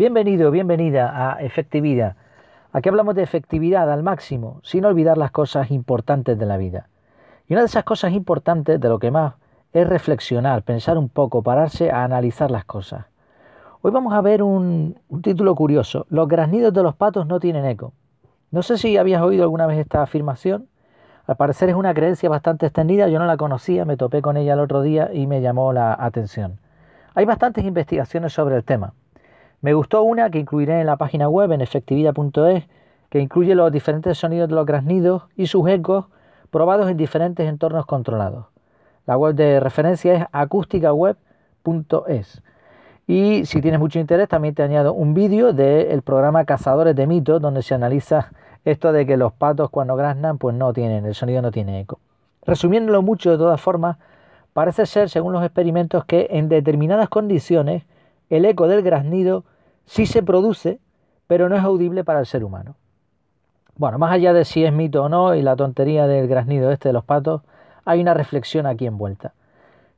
Bienvenido, bienvenida a Efectividad. Aquí hablamos de efectividad al máximo, sin olvidar las cosas importantes de la vida. Y una de esas cosas importantes, de lo que más, es reflexionar, pensar un poco, pararse a analizar las cosas. Hoy vamos a ver un, un título curioso. Los graznidos de los patos no tienen eco. No sé si habías oído alguna vez esta afirmación. Al parecer es una creencia bastante extendida, yo no la conocía, me topé con ella el otro día y me llamó la atención. Hay bastantes investigaciones sobre el tema. Me gustó una que incluiré en la página web en efectividad.es, que incluye los diferentes sonidos de los graznidos y sus ecos probados en diferentes entornos controlados. La web de referencia es acústicaweb.es. Y si tienes mucho interés, también te añado un vídeo del programa Cazadores de Mitos, donde se analiza esto de que los patos cuando graznan, pues no tienen, el sonido no tiene eco. Resumiéndolo mucho, de todas formas, parece ser, según los experimentos, que en determinadas condiciones el eco del graznido sí se produce, pero no es audible para el ser humano. Bueno, más allá de si es mito o no y la tontería del graznido este de los patos, hay una reflexión aquí envuelta.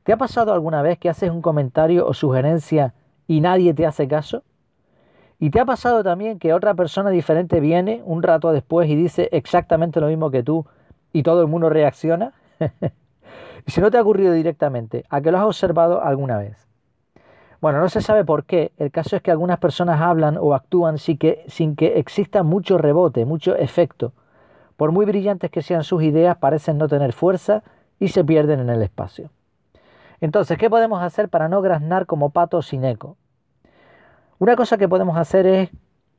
¿Te ha pasado alguna vez que haces un comentario o sugerencia y nadie te hace caso? ¿Y te ha pasado también que otra persona diferente viene un rato después y dice exactamente lo mismo que tú y todo el mundo reacciona? y si no te ha ocurrido directamente, ¿a que lo has observado alguna vez? Bueno, no se sabe por qué. El caso es que algunas personas hablan o actúan sin que, sin que exista mucho rebote, mucho efecto. Por muy brillantes que sean sus ideas, parecen no tener fuerza y se pierden en el espacio. Entonces, ¿qué podemos hacer para no graznar como patos sin eco? Una cosa que podemos hacer es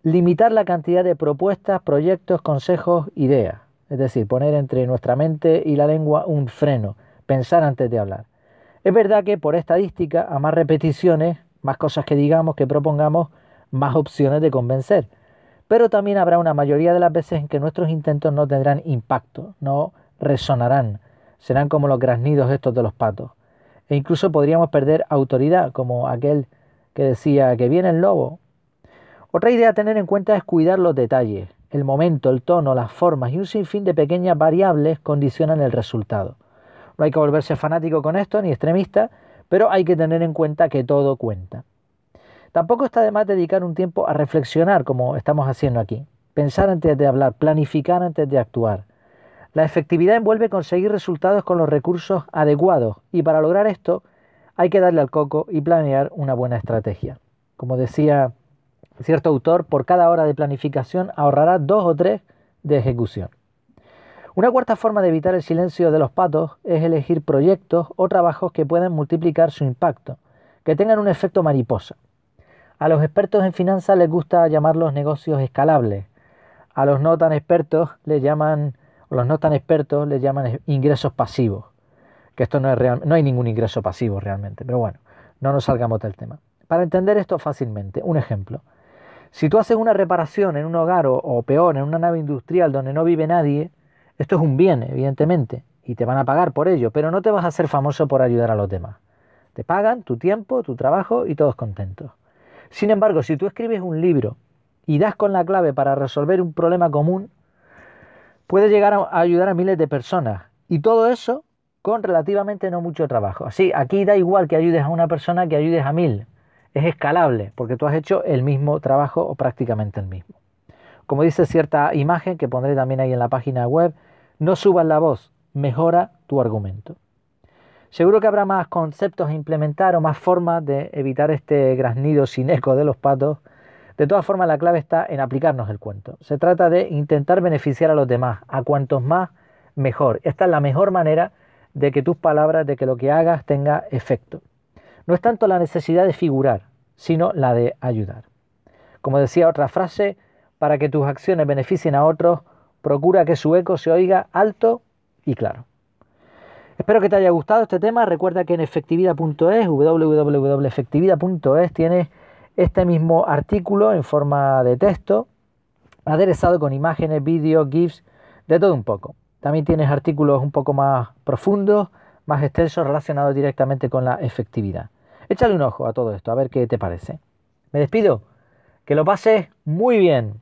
limitar la cantidad de propuestas, proyectos, consejos, ideas. Es decir, poner entre nuestra mente y la lengua un freno, pensar antes de hablar. Es verdad que por estadística, a más repeticiones, más cosas que digamos, que propongamos, más opciones de convencer. Pero también habrá una mayoría de las veces en que nuestros intentos no tendrán impacto, no resonarán, serán como los graznidos estos de los patos. E incluso podríamos perder autoridad, como aquel que decía que viene el lobo. Otra idea a tener en cuenta es cuidar los detalles. El momento, el tono, las formas y un sinfín de pequeñas variables condicionan el resultado. No hay que volverse fanático con esto ni extremista, pero hay que tener en cuenta que todo cuenta. Tampoco está de más dedicar un tiempo a reflexionar como estamos haciendo aquí. Pensar antes de hablar, planificar antes de actuar. La efectividad envuelve conseguir resultados con los recursos adecuados y para lograr esto hay que darle al coco y planear una buena estrategia. Como decía cierto autor, por cada hora de planificación ahorrará dos o tres de ejecución. Una cuarta forma de evitar el silencio de los patos es elegir proyectos o trabajos que puedan multiplicar su impacto, que tengan un efecto mariposa. A los expertos en finanzas les gusta llamarlos negocios escalables. A los no tan expertos les llaman, o los no tan expertos les llaman ingresos pasivos. Que esto no es real, no hay ningún ingreso pasivo realmente, pero bueno, no nos salgamos del tema. Para entender esto fácilmente, un ejemplo. Si tú haces una reparación en un hogar o, o peor, en una nave industrial donde no vive nadie, esto es un bien, evidentemente, y te van a pagar por ello, pero no te vas a hacer famoso por ayudar a los demás. Te pagan tu tiempo, tu trabajo y todos contentos. Sin embargo, si tú escribes un libro y das con la clave para resolver un problema común, puedes llegar a ayudar a miles de personas. Y todo eso con relativamente no mucho trabajo. Así, aquí da igual que ayudes a una persona que ayudes a mil. Es escalable, porque tú has hecho el mismo trabajo o prácticamente el mismo. Como dice cierta imagen que pondré también ahí en la página web, no subas la voz, mejora tu argumento. Seguro que habrá más conceptos a implementar o más formas de evitar este graznido sin eco de los patos. De todas formas, la clave está en aplicarnos el cuento. Se trata de intentar beneficiar a los demás, a cuantos más, mejor. Esta es la mejor manera de que tus palabras, de que lo que hagas tenga efecto. No es tanto la necesidad de figurar, sino la de ayudar. Como decía otra frase, para que tus acciones beneficien a otros, procura que su eco se oiga alto y claro. Espero que te haya gustado este tema. Recuerda que en efectividad.es, www.efectividad.es, tienes este mismo artículo en forma de texto, aderezado con imágenes, vídeos, GIFs, de todo un poco. También tienes artículos un poco más profundos, más extensos, relacionados directamente con la efectividad. Échale un ojo a todo esto, a ver qué te parece. Me despido. Que lo pases muy bien.